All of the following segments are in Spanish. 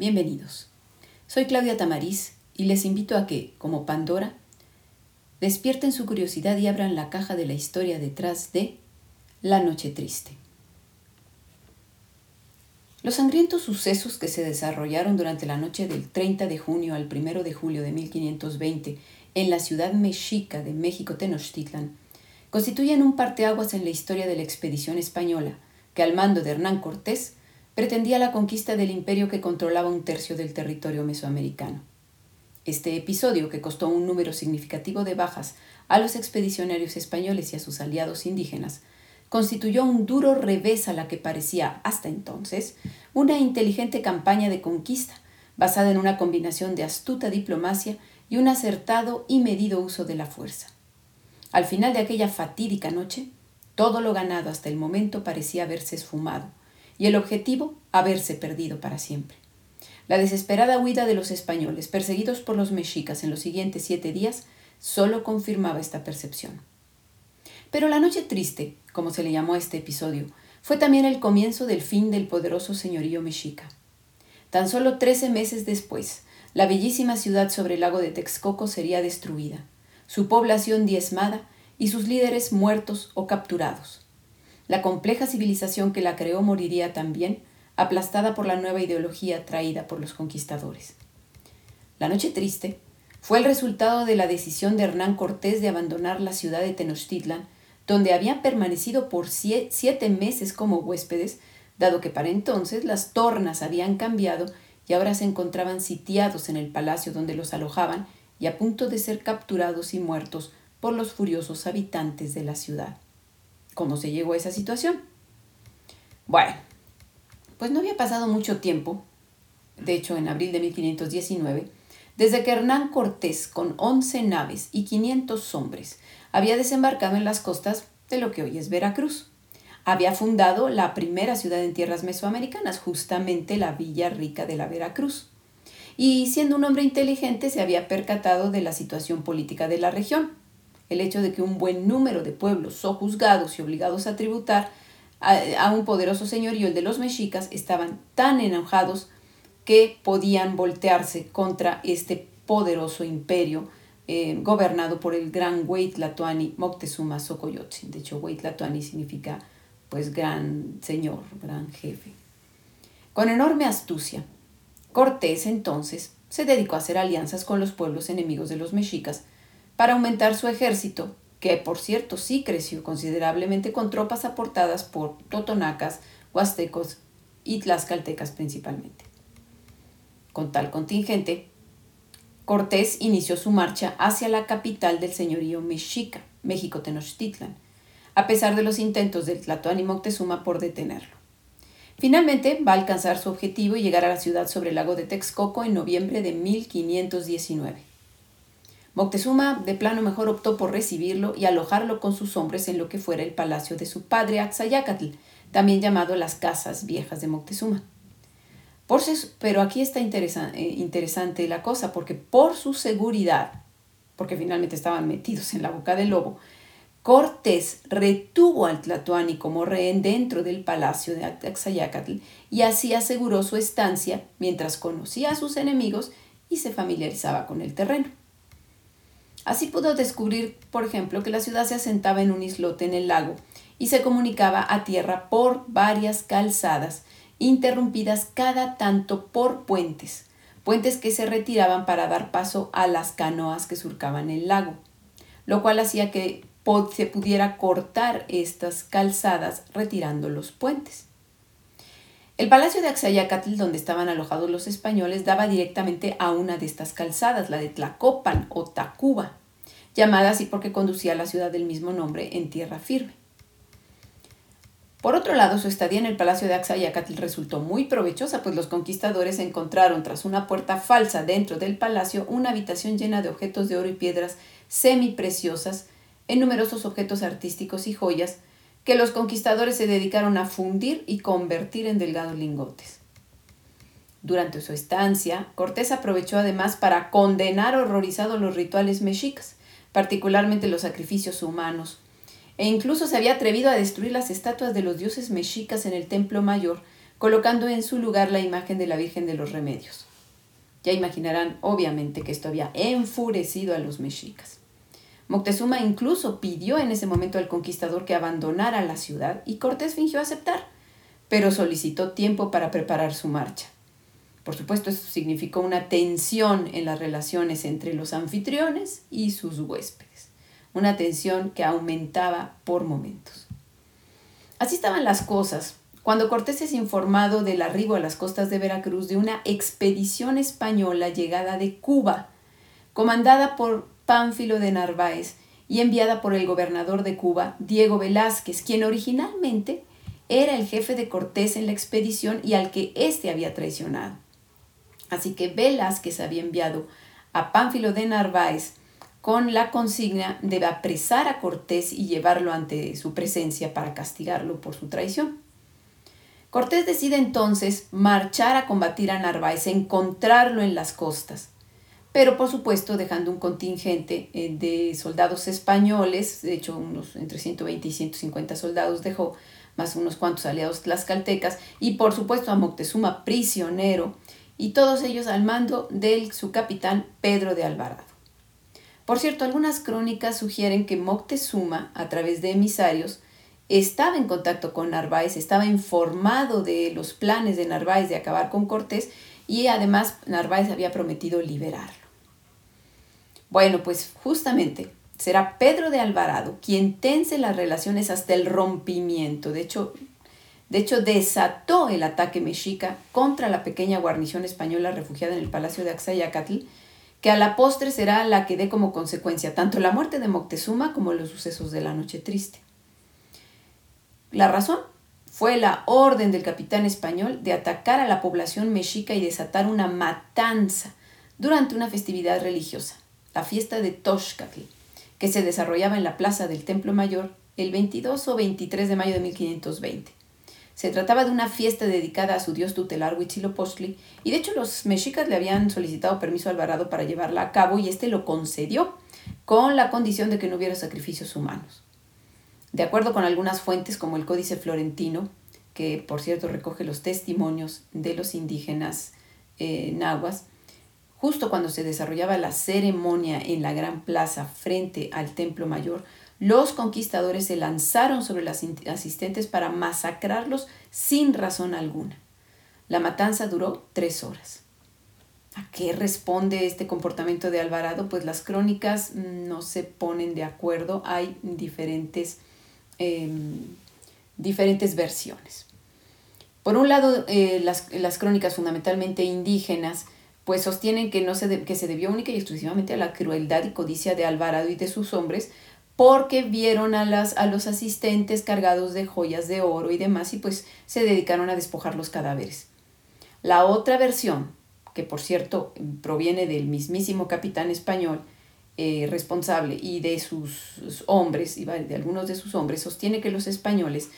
Bienvenidos. Soy Claudia Tamariz y les invito a que, como Pandora, despierten su curiosidad y abran la caja de la historia detrás de La Noche Triste. Los sangrientos sucesos que se desarrollaron durante la noche del 30 de junio al 1 de julio de 1520 en la ciudad mexica de México Tenochtitlan constituyen un parteaguas en la historia de la expedición española, que al mando de Hernán Cortés pretendía la conquista del imperio que controlaba un tercio del territorio mesoamericano. Este episodio, que costó un número significativo de bajas a los expedicionarios españoles y a sus aliados indígenas, constituyó un duro revés a la que parecía hasta entonces una inteligente campaña de conquista, basada en una combinación de astuta diplomacia y un acertado y medido uso de la fuerza. Al final de aquella fatídica noche, todo lo ganado hasta el momento parecía haberse esfumado, y el objetivo haberse perdido para siempre. La desesperada huida de los españoles, perseguidos por los mexicas en los siguientes siete días, solo confirmaba esta percepción. Pero la noche triste, como se le llamó a este episodio, fue también el comienzo del fin del poderoso señorío mexica. Tan solo trece meses después, la bellísima ciudad sobre el lago de Texcoco sería destruida, su población diezmada y sus líderes muertos o capturados. La compleja civilización que la creó moriría también, aplastada por la nueva ideología traída por los conquistadores. La noche triste fue el resultado de la decisión de Hernán Cortés de abandonar la ciudad de Tenochtitlan donde habían permanecido por siete meses como huéspedes, dado que para entonces las tornas habían cambiado y ahora se encontraban sitiados en el palacio donde los alojaban y a punto de ser capturados y muertos por los furiosos habitantes de la ciudad. ¿Cómo se llegó a esa situación? Bueno, pues no había pasado mucho tiempo, de hecho en abril de 1519, desde que Hernán Cortés, con once naves y 500 hombres, había desembarcado en las costas de lo que hoy es Veracruz. Había fundado la primera ciudad en tierras mesoamericanas, justamente la Villa Rica de la Veracruz. Y siendo un hombre inteligente se había percatado de la situación política de la región, el hecho de que un buen número de pueblos sojuzgados y obligados a tributar a, un poderoso señorío, el de los mexicas, estaban tan enojados que podían voltearse contra este poderoso imperio eh, gobernado por el gran Tlatoani Moctezuma Xocoyotzin. De hecho, Tlatoani significa pues gran señor, gran jefe. Con enorme astucia, Cortés entonces se dedicó a hacer alianzas con los pueblos enemigos de los mexicas para aumentar su ejército, que por cierto sí creció considerablemente con tropas aportadas por totonacas, huastecos y tlaxcaltecas principalmente. Con tal contingente, Cortés inició su marcha hacia la capital del señorío mexica, México Tenochtitlan, a pesar de los intentos del Tlatoani Moctezuma por detenerlo. Finalmente va a alcanzar su objetivo y llegar a la ciudad sobre el lago de Texcoco en noviembre de 1519. Moctezuma de plano mejor optó por recibirlo y alojarlo con sus hombres en lo que fuera el palacio de su padre Axayacatl, también llamado las Casas Viejas de Moctezuma pero aquí está eh, interesante la cosa, porque por su seguridad, porque finalmente estaban metidos en la boca del lobo, Cortés retuvo al Tlatoani como rehén dentro del palacio de Axayacatl y así aseguró su estancia mientras conocía a sus enemigos y se familiarizaba con el terreno. Así pudo descubrir, por ejemplo, que la ciudad se asentaba en un islote en el lago y se comunicaba a tierra por varias calzadas interrumpidas cada tanto por puentes, puentes que se retiraban para dar paso a las canoas que surcaban el lago, lo cual hacía que se pudiera cortar estas calzadas retirando los puentes. El palacio de Axayacatl, donde estaban alojados los españoles, daba directamente a una de estas calzadas, la de Tlacopan o Tacuba, llamada así porque conducía a la ciudad del mismo nombre en tierra firme. Por otro lado, su estadía en el palacio de Axayacatl resultó muy provechosa, pues los conquistadores encontraron tras una puerta falsa dentro del palacio una habitación llena de objetos de oro y piedras semipreciosas, en numerosos objetos artísticos y joyas, que los conquistadores se dedicaron a fundir y convertir en delgados lingotes. Durante su estancia, Cortés aprovechó además para condenar horrorizados los rituales mexicas, particularmente los sacrificios humanos, e incluso se había atrevido a destruir las estatuas de los dioses mexicas en el templo mayor colocando en su lugar la imagen de la Virgen de los Remedios. Ya imaginarán, obviamente, que esto había enfurecido a los mexicas. Moctezuma incluso pidió en ese momento al conquistador que abandonara la ciudad y Cortés fingió aceptar, pero solicitó tiempo para preparar su marcha. Por supuesto, eso significó una tensión en las relaciones entre los anfitriones y sus huéspedes, una tensión que aumentaba por momentos. Así estaban las cosas cuando Cortés es informado del arribo a las costas de Veracruz de una expedición española llegada de Cuba, comandada por Pánfilo de Narváez y enviada por el gobernador de Cuba, Diego Velázquez, quien originalmente era el jefe de Cortés en la expedición y al que éste había traicionado. Así que Velázquez había enviado a Pánfilo de Narváez con la consigna de apresar a Cortés y llevarlo ante su presencia para castigarlo por su traición. Cortés decide entonces marchar a combatir a Narváez, encontrarlo en las costas, pero por supuesto dejando un contingente eh, de soldados españoles, de hecho unos entre 120 y 150 soldados dejó, más unos cuantos aliados tlaxcaltecas, y por supuesto a Moctezuma prisionero, y todos ellos al mando de su capitán Pedro de Alvarado. Por cierto, algunas crónicas sugieren que Moctezuma, a través de emisarios, estaba en contacto con Narváez, estaba informado de los planes de Narváez de acabar con Cortés y además Narváez había prometido liberarlo. Bueno, pues justamente será Pedro de Alvarado quien tense las relaciones hasta el rompimiento. De hecho, de hecho, desató el ataque mexica contra la pequeña guarnición española refugiada en el palacio de Axayacatl, que a la postre será la que dé como consecuencia tanto la muerte de Moctezuma como los sucesos de la Noche Triste. La razón fue la orden del capitán español de atacar a la población mexica y desatar una matanza durante una festividad religiosa, la fiesta de Toshcatl, que se desarrollaba en la plaza del Templo Mayor el 22 o 23 de mayo de 1520. Se trataba de una fiesta dedicada a su dios tutelar Huitzilopochtli, y de hecho los mexicas le habían solicitado permiso a Alvarado para llevarla a cabo y éste lo concedió, con la condición de que no hubiera sacrificios humanos. De acuerdo con algunas fuentes como el Códice Florentino, que por cierto recoge los testimonios de los indígenas eh, nahuas, justo cuando se desarrollaba la ceremonia en la gran plaza frente al Templo Mayor, los conquistadores se lanzaron sobre los asistentes para masacrarlos sin razón alguna. La matanza duró tres horas. ¿A qué responde este comportamiento de Alvarado? Pues las crónicas no se ponen de acuerdo, hay diferentes, em, diferentes versiones. Por un lado, eh, las, las, crónicas fundamentalmente indígenas pues sostienen que, no se que se debió única y exclusivamente a la crueldad y codicia de Alvarado y de sus hombres, porque vieron a, las, a los asistentes cargados de joyas de oro y demás y pues se dedicaron a despojar los cadáveres. La otra versión, que por cierto proviene del mismísimo capitán español eh, responsable y de sus hombres, y de algunos de sus hombres, sostiene que los españoles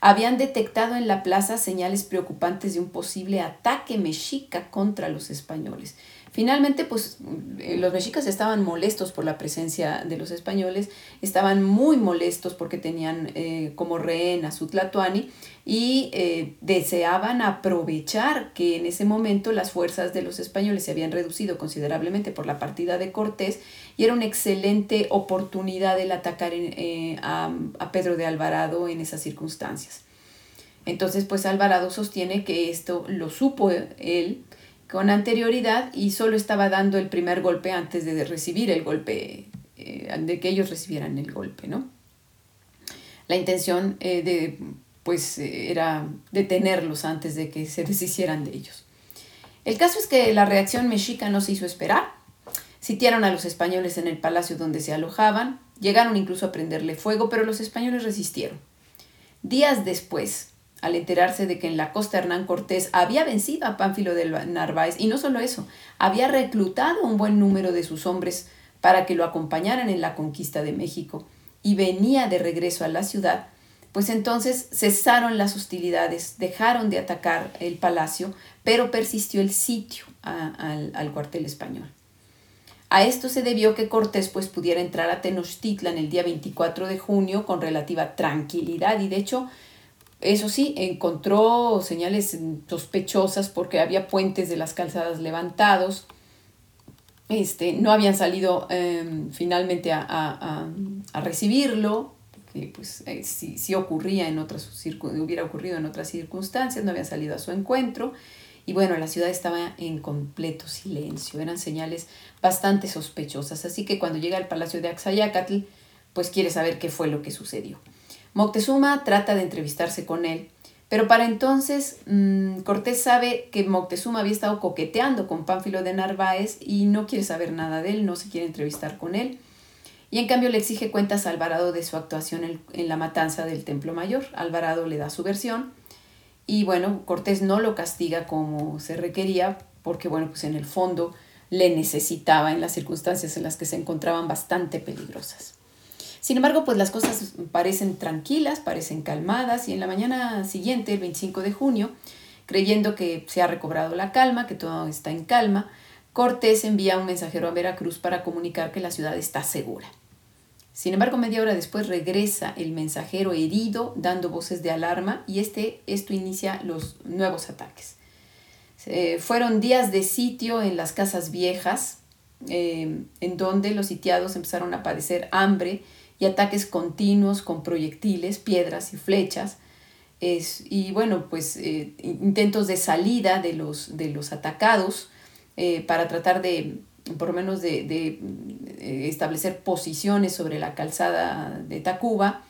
habían detectado en la plaza señales preocupantes de un posible ataque mexica contra los españoles. Finalmente, pues eh, los mexicas estaban molestos por la presencia de los españoles, estaban muy molestos porque tenían eh, como rehén a su Tlatuani y eh, deseaban aprovechar que en ese momento las fuerzas de los españoles se habían reducido considerablemente por la partida de Cortés y era una excelente oportunidad el atacar a, a Pedro de Alvarado en esas circunstancias. Entonces, pues Alvarado sostiene que esto lo supo él con anterioridad y solo estaba dando el primer golpe antes de recibir el golpe, eh, de que ellos recibieran el golpe, ¿no? La intención eh, de, pues, eh, era detenerlos antes de que se deshicieran de ellos. El caso es que la reacción mexica no se hizo esperar. Sitiaron a los españoles en el palacio donde se alojaban, llegaron incluso a prenderle fuego, pero los españoles resistieron. Días después, al enterarse de que en la costa Hernán Cortés había vencido a Pánfilo de Narváez y no solo eso, había reclutado un buen número de sus hombres para que lo acompañaran en la conquista de México y venía de regreso a la ciudad, pues entonces cesaron las hostilidades, dejaron de atacar el palacio, pero persistió el sitio al, al cuartel español. A esto se debió que Cortés pues pudiera entrar a Tenochtitlan el día 24 de junio con relativa tranquilidad y de hecho Eso sí, encontró señales sospechosas porque había puentes de las calzadas levantados, este, no habían salido em, finalmente a, recibirlo, que pues eh, si, ocurría en otras hubiera ocurrido en otras circunstancias, no habían salido a su encuentro. Y bueno, la ciudad estaba en completo silencio, eran señales bastante sospechosas. Así que cuando llega al palacio de Axayacatl, pues quiere saber qué fue lo que sucedió. Moctezuma trata de entrevistarse con él, pero para entonces mm, Cortés sabe que Moctezuma había estado coqueteando con Pánfilo de Narváez y no quiere saber nada de él, no se quiere entrevistar con él. Y en cambio le exige cuentas a Alvarado de su actuación en, en la matanza del Templo Mayor. Alvarado le da su versión y bueno, Cortés no lo castiga como se requería porque bueno, pues en el fondo le necesitaba en las circunstancias en las que se encontraban bastante peligrosas. Sin embargo, pues las cosas parecen tranquilas, parecen calmadas y en la mañana siguiente, el 25 de junio, creyendo que se ha recobrado la calma, que todo está en calma, Cortés envía un mensajero a Veracruz para comunicar que la ciudad está segura. Sin embargo, media hora después regresa el mensajero herido dando voces de alarma y este, esto inicia los nuevos ataques. fueron días de sitio en las casas viejas, eh, en donde los sitiados empezaron a padecer hambre y ataques continuos con proyectiles, piedras y flechas. Es, y bueno, pues eh, intentos de salida de los, de los atacados eh, para tratar de, por lo menos, de, de, eh, establecer posiciones sobre la calzada de Tacuba.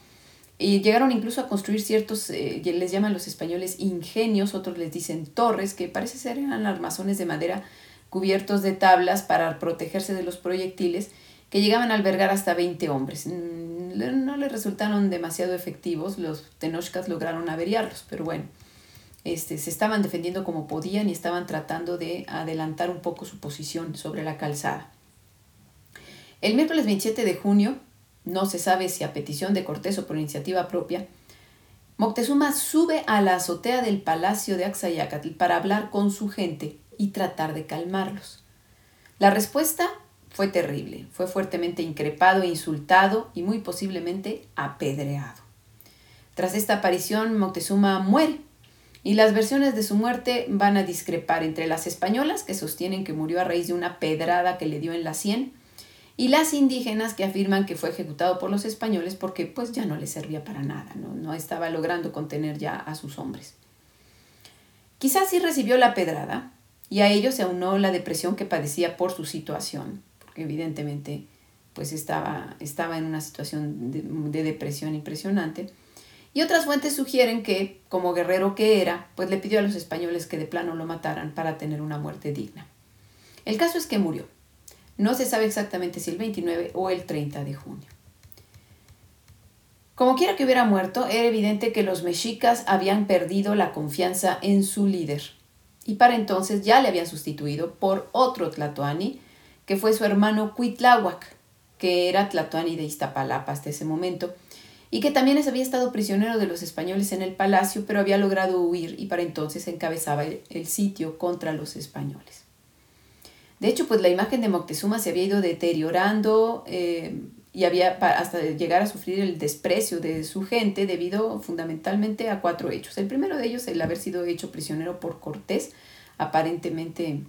Y llegaron incluso a construir ciertos, les llaman los españoles ingenios, otros les dicen torres, que parece ser eran armazones de madera cubiertos de tablas para protegerse de los proyectiles que llegaban a albergar hasta 20 hombres. Mm, no les resultaron demasiado efectivos, los tenochcas lograron averiarlos, pero bueno, este, se estaban defendiendo como podían y estaban tratando de adelantar un poco su posición sobre la calzada. El miércoles 27 de junio, no se sabe si a petición de Cortés o por iniciativa propia, Moctezuma sube a la azotea del palacio de Axayacatl para hablar con su gente y tratar de calmarlos. La respuesta fue terrible, fue fuertemente increpado insultado y muy posiblemente apedreado. Tras esta aparición, Moctezuma muere y las versiones de su muerte van a discrepar entre las españolas, que sostienen que murió a raíz de una pedrada que le dio en la sien, y las indígenas que afirman que fue ejecutado por los españoles porque pues ya no le servía para nada, no, no estaba logrando contener ya a sus hombres. Quizás sí recibió la pedrada, y a ello se aunó la depresión que padecía por su situación evidentemente pues estaba, estaba en una situación de, depresión impresionante. Y otras fuentes sugieren que, como guerrero que era, pues le pidió a los españoles que de plano lo mataran para tener una muerte digna. El caso es que murió. No se sabe exactamente si el 29 o el 30 de junio. Como quiera que hubiera muerto, era evidente que los mexicas habían perdido la confianza en su líder y para entonces ya le habían sustituido por otro Tlatoani que fue su hermano Cuitláhuac, que era Tlatoani de Iztapalapa hasta ese momento, y que también había estado prisionero de los españoles en el palacio, pero había logrado huir y para entonces encabezaba el, sitio contra los españoles. De hecho, pues la imagen de Moctezuma se había ido deteriorando eh, y había hasta llegar a sufrir el desprecio de su gente debido fundamentalmente a cuatro hechos. El primero de ellos, el haber sido hecho prisionero por Cortés, aparentemente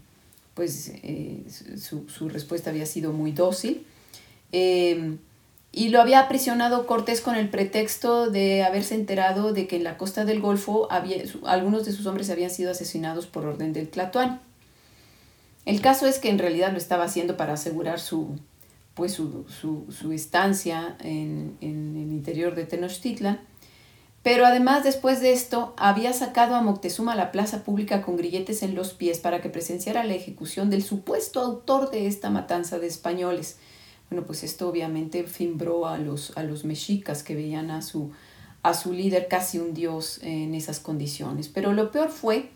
pues eh, su, respuesta había sido muy dócil. Eh, y lo había aprisionado Cortés con el pretexto de haberse enterado de que en la costa del Golfo había, algunos de sus hombres habían sido asesinados por orden del Tlatoani. El caso es que en realidad lo estaba haciendo para asegurar su, pues su, estancia en, en, el interior de Tenochtitlan pero además, después de esto, había sacado a Moctezuma a la plaza pública con grilletes en los pies para que presenciara la ejecución del supuesto autor de esta matanza de españoles. Bueno, pues esto obviamente fimbró a los, a los mexicas que veían a su, a su líder casi un dios en esas condiciones. Pero lo peor fue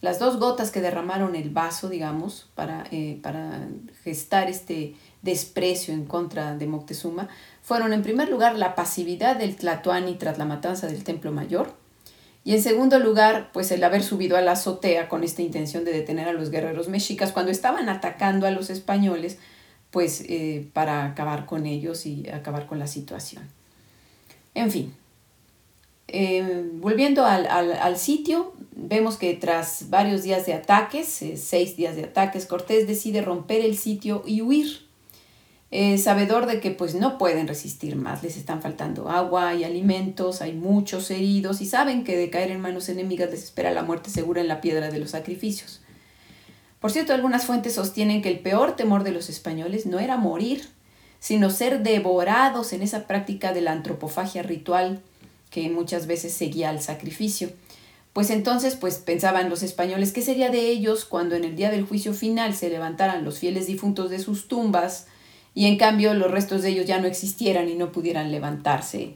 las dos gotas que derramaron el vaso, digamos, para, eh, para gestar este desprecio en contra de Moctezuma, fueron en primer lugar la pasividad del Tlatoani tras la matanza del Templo Mayor, y en segundo lugar, pues el haber subido a la azotea con esta intención de detener a los guerreros mexicas cuando estaban atacando a los españoles, pues eh, para acabar con ellos y acabar con la situación. En fin, Eh, volviendo al, sitio, vemos que tras varios días de ataques, eh, seis días de ataques, Cortés decide romper el sitio y huir. Eh, sabedor de que pues no pueden resistir más, les están faltando agua y alimentos, hay muchos heridos y saben que de caer en manos enemigas les espera la muerte segura en la piedra de los sacrificios. Por cierto, algunas fuentes sostienen que el peor temor de los españoles no era morir, sino ser devorados en esa práctica de la antropofagia ritual que muchas veces seguía al sacrificio. Pues entonces, pues pensaban los españoles, ¿qué sería de ellos cuando en el día del juicio final se levantaran los fieles difuntos de sus tumbas y en cambio los restos de ellos ya no existieran y no pudieran levantarse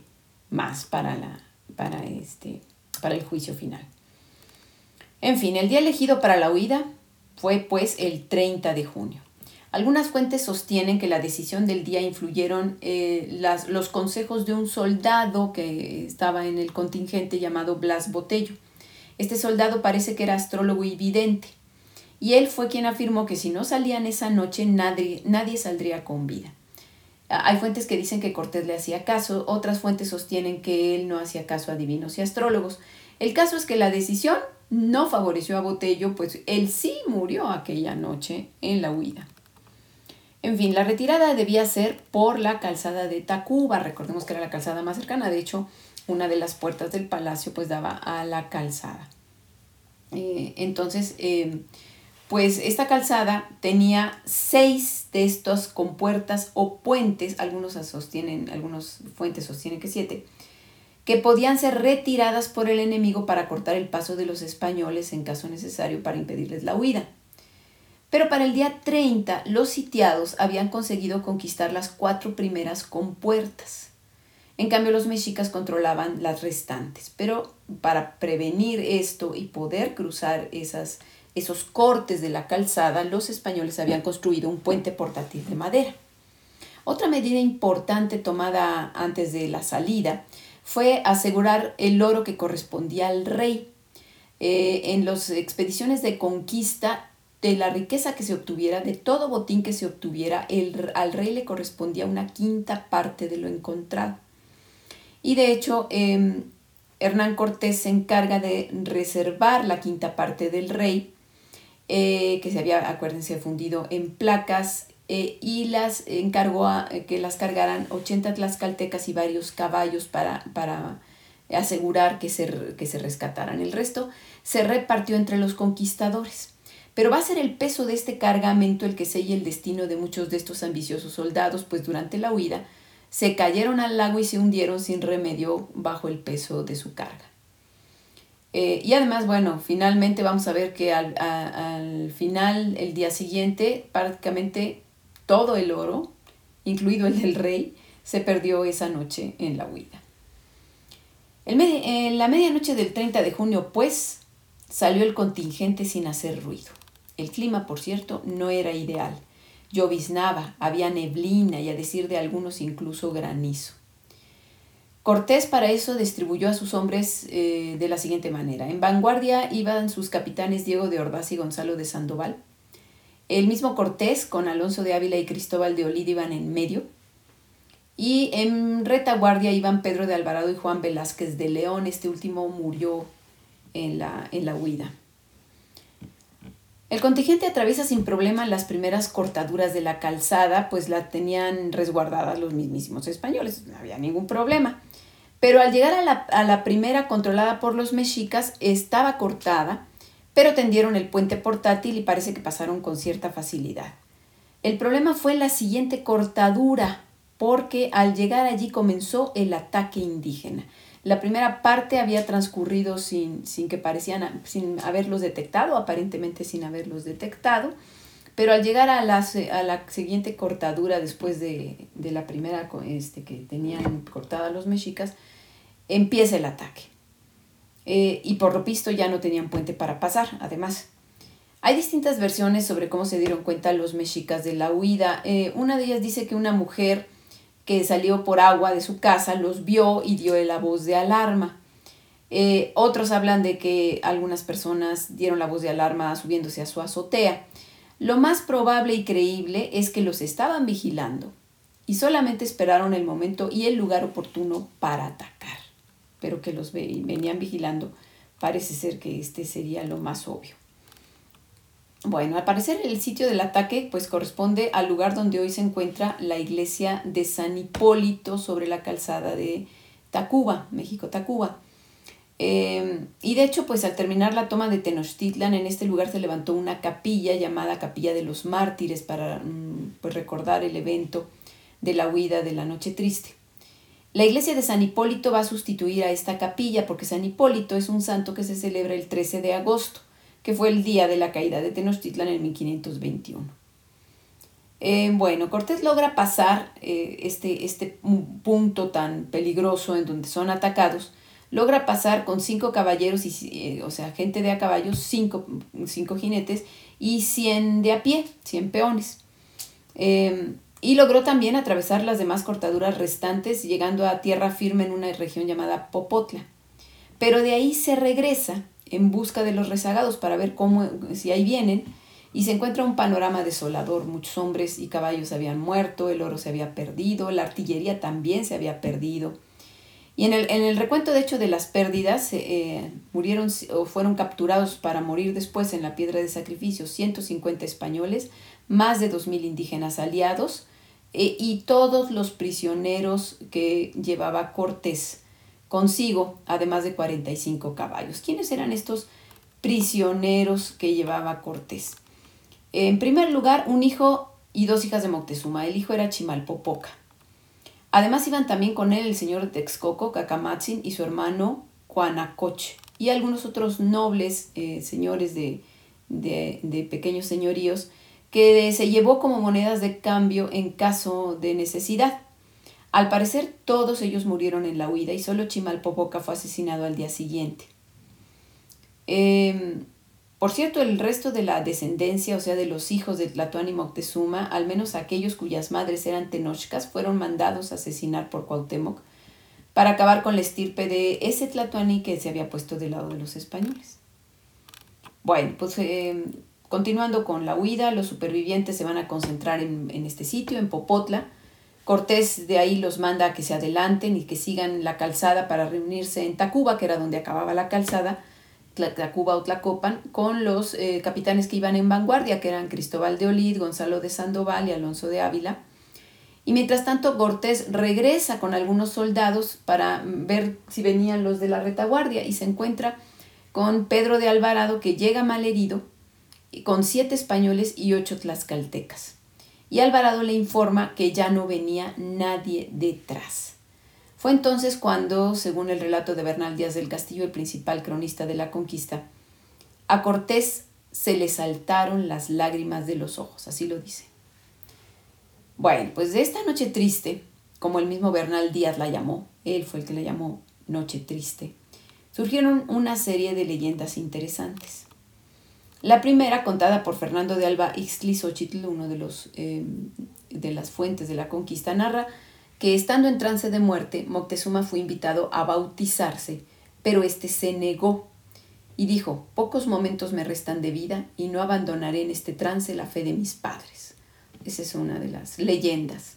más para, la, para, este, para el juicio final. En fin, el día elegido para la huida fue pues el 30 de junio. Algunas fuentes sostienen que la decisión del día influyeron eh, las, los consejos de un soldado que estaba en el contingente llamado Blas Botello. Este soldado parece que era astrólogo y vidente y él fue quien afirmó que si no salían esa noche nadie, nadie saldría con vida. Hay fuentes que dicen que Cortés le hacía caso, otras fuentes sostienen que él no hacía caso a divinos y astrólogos. El caso es que la decisión no favoreció a Botello, pues él sí murió aquella noche en la huida. En fin, la retirada debía ser por la calzada de Tacuba, recordemos que era la calzada más cercana, de hecho, una de las puertas del palacio pues daba a la calzada. Eh, entonces, eh, pues esta calzada tenía seis de estos compuertas o puentes, algunos sostienen, algunos fuentes sostienen que siete, que podían ser retiradas por el enemigo para cortar el paso de los españoles en caso necesario para impedirles la huida. Pero para el día 30 los sitiados habían conseguido conquistar las cuatro primeras compuertas. En cambio los mexicas controlaban las restantes. Pero para prevenir esto y poder cruzar esas esos cortes de la calzada, los españoles habían construido un puente portátil de madera. Otra medida importante tomada antes de la salida fue asegurar el oro que correspondía al rey. Eh, en las expediciones de conquista, de la riqueza que se obtuviera, de todo botín que se obtuviera, al rey le correspondía una quinta parte de lo encontrado. Y de hecho, em, Hernán Cortés se encarga de reservar la quinta parte del rey eh, que se había, acuérdense, fundido en placas eh, y las encargó a eh, que las cargaran 80 tlaxcaltecas y varios caballos para, para asegurar que se, que se rescataran. El resto se repartió entre los conquistadores. Pero va a ser el peso de este cargamento el que selle el destino de muchos de estos ambiciosos soldados, pues durante la huida se cayeron al lago y se hundieron sin remedio bajo el peso de su carga. Eh, y además, bueno, finalmente vamos a ver que al, al, final, el día siguiente, prácticamente todo el oro, incluido el del rey, se perdió esa noche en la huida. en la medianoche del 30 de junio, pues, salió el contingente sin hacer ruido. El clima, por cierto, no era ideal. Lloviznaba, había neblina y a decir de algunos incluso granizo. Cortés para eso distribuyó a sus hombres eh, de la siguiente manera. En vanguardia iban sus capitanes Diego de Ordaz y Gonzalo de Sandoval. El mismo Cortés con Alonso de Ávila y Cristóbal de Olid iban en medio. Y en retaguardia iban Pedro de Alvarado y Juan Velázquez de León. Este último murió en la, en la huida. El contingente atraviesa sin problema las primeras cortaduras de la calzada, pues la tenían resguardadas los mismísimos españoles, no había ningún problema. Pero al llegar a la, primera controlada por los mexicas, estaba cortada, pero tendieron el puente portátil y parece que pasaron con cierta facilidad. El problema fue la siguiente cortadura, porque al llegar allí comenzó el ataque indígena. La primera parte había transcurrido sin, sin que parecían, sin haberlos detectado, aparentemente sin haberlos detectado, pero al llegar a la, a la siguiente cortadura después de, de la primera este, que tenían cortada los mexicas, empieza el ataque. Eh, y por lo visto ya no tenían puente para pasar, además. Hay distintas versiones sobre cómo se dieron cuenta los mexicas de la huida. Eh, una de ellas dice que una mujer que salió por agua de su casa los vio y dio la voz de alarma. Eh, otros hablan de que algunas personas dieron la voz de alarma subiéndose a su azotea. Lo más probable y creíble es que los estaban vigilando y solamente esperaron el momento y el lugar oportuno para atacar. pero que los venían vigilando, parece ser que este sería lo más obvio. Bueno, al parecer el sitio del ataque pues corresponde al lugar donde hoy se encuentra la iglesia de San Hipólito sobre la calzada de Tacuba, México Tacuba. Em, y de hecho, pues al terminar la toma de Tenochtitlan, en este lugar se levantó una capilla llamada Capilla de los Mártires para mm, pues, recordar el evento de la huida de la Noche Triste. La iglesia de San Hipólito va a sustituir a esta capilla porque San Hipólito es un santo que se celebra el 13 de agosto que fue el día de la caída de Tenochtitlan en 1521. Eh, bueno, Cortés logra pasar eh, este, este punto tan peligroso en donde son atacados, logra pasar con cinco caballeros, y, eh, o sea, gente de a caballos, cinco, cinco jinetes y 100 de a pie, 100 peones. y logró también atravesar las demás cortaduras restantes, llegando a tierra firme en una región llamada Popotla. Pero de ahí se regresa en busca de los rezagados para ver cómo, si ahí vienen, y se encuentra un panorama desolador. Muchos hombres y caballos habían muerto, el oro se había perdido, la artillería también se había perdido. Y en el, en el recuento, de hecho, de las pérdidas, eh, murieron o fueron capturados para morir después en la piedra de sacrificio 150 españoles, más de 2.000 indígenas aliados eh, y todos los prisioneros que llevaba Cortés consigo, además de 45 caballos. ¿Quiénes eran estos prisioneros que llevaba Cortés? En primer lugar, un hijo y dos hijas de Moctezuma. El hijo era Chimalpopoca. Además iban también con él el señor de Texcoco, Cacamatzin, y su hermano Juanacoche, y algunos otros nobles eh, señores de, de pequeños señoríos que se llevó como monedas de cambio en caso de necesidad. Al parecer todos ellos murieron en la huida y solo Chimalpopoca fue asesinado al día siguiente. Em, por cierto, el resto de la descendencia, o sea, de los hijos de Tlatoani Moctezuma, al menos aquellos cuyas madres eran tenochcas, fueron mandados a asesinar por Cuauhtémoc para acabar con la estirpe de ese Tlatoani que se había puesto del lado de los españoles. Bueno, pues em, continuando con la huida, los supervivientes se van a concentrar en, en este sitio, en Popotla, Cortés de ahí los manda a que se adelanten y que sigan la calzada para reunirse en Tacuba, que era donde acababa la calzada, Tacuba o Tlacopan, con los eh, capitanes que iban en vanguardia, que eran Cristóbal de Olid, Gonzalo de Sandoval y Alonso de Ávila. Y mientras tanto, Cortés regresa con algunos soldados para ver si venían los de la retaguardia y se encuentra con Pedro de Alvarado, que llega mal herido, con siete españoles y ocho tlaxcaltecas y Alvarado le informa que ya no venía nadie detrás. Fue entonces cuando, según el relato de Bernal Díaz del Castillo, el principal cronista de la conquista, a Cortés se le saltaron las lágrimas de los ojos, así lo dice. Bueno, pues de esta noche triste, como el mismo Bernal Díaz la llamó, él fue el que la llamó Noche Triste, surgieron una serie de leyendas interesantes. La primera, contada por Fernando de Alba Ixtlisochitl, uno de, los, eh, de las fuentes de la conquista, narra que estando en trance de muerte, Moctezuma fue invitado a bautizarse, pero éste se negó y dijo, pocos momentos me restan de vida y no abandonaré en este trance la fe de mis padres. Esa es una de las leyendas.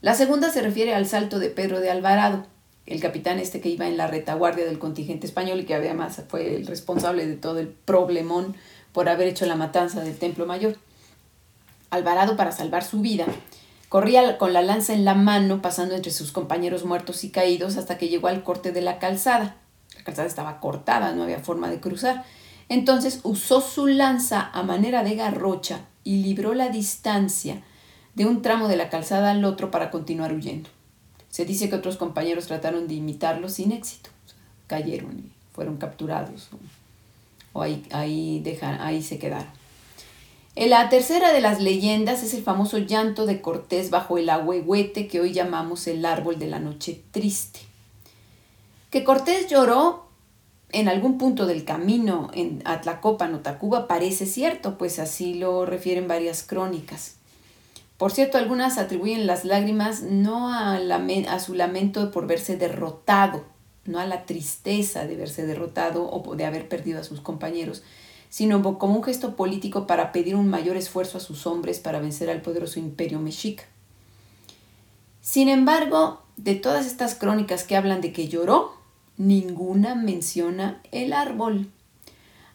La segunda se refiere al salto de Pedro de Alvarado, el capitán este que iba en la retaguardia del contingente español y que además fue el responsable de todo el problemón por haber hecho la matanza del Templo Mayor. Alvarado, para salvar su vida, corría con la lanza en la mano, pasando entre sus compañeros muertos y caídos hasta que llegó al corte de la calzada. La calzada estaba cortada, no había forma de cruzar. Entonces usó su lanza a manera de garrocha y libró la distancia de un tramo de la calzada al otro para continuar huyendo. Se dice que otros compañeros trataron de imitarlo sin éxito. cayeron y fueron capturados o, ahí, ahí, ahí se quedaron. La tercera de las leyendas es el famoso llanto de Cortés bajo el ahuehuete que hoy llamamos el árbol de la noche triste. Que Cortés lloró en algún punto del camino en Atlacopan Tacuba parece cierto, pues así lo refieren varias crónicas. Por cierto, algunas atribuyen las lágrimas no a, su lamento por verse derrotado, no a la tristeza de verse derrotado o de haber perdido a sus compañeros, sino como un gesto político para pedir un mayor esfuerzo a sus hombres para vencer al poderoso imperio mexica. Sin embargo, de todas estas crónicas que hablan de que lloró, ninguna menciona el árbol.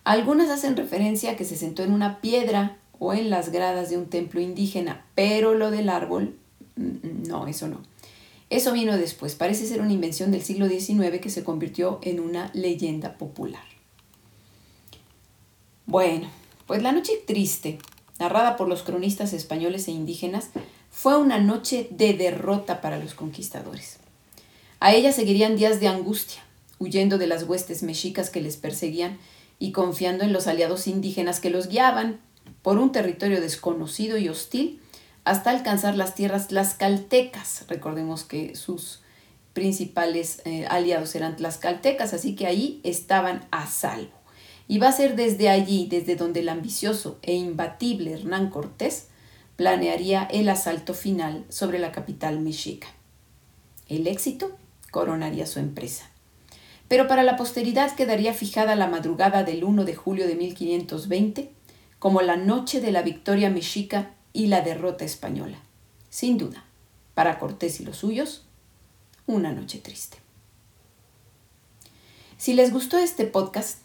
Algunas hacen referencia a que se sentó en una piedra o en las gradas de un templo indígena, pero lo del árbol, mm, no, eso no. Eso vino después, parece ser una invención del siglo XIX que se convirtió en una leyenda popular. Bueno, pues la noche triste, narrada por los cronistas españoles e indígenas, fue una noche de derrota para los conquistadores. A ella seguirían días de angustia, huyendo de las huestes mexicas que les perseguían y confiando en los aliados indígenas que los guiaban por un territorio desconocido y hostil hasta alcanzar las tierras tlaxcaltecas. Recordemos que sus principales eh, aliados eran tlaxcaltecas, así que ahí estaban a salvo. Y va a ser desde allí, desde donde el ambicioso e imbatible Hernán Cortés planearía el asalto final sobre la capital mexica. El éxito coronaría su empresa. Pero para la posteridad quedaría fijada la madrugada del 1 de julio de 1520 como la noche de la victoria mexica y la derrota española. Sin duda, para Cortés y los suyos, una noche triste. Si les gustó este podcast,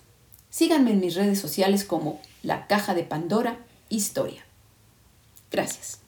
síganme en mis redes sociales como La Caja de Pandora Historia. Gracias.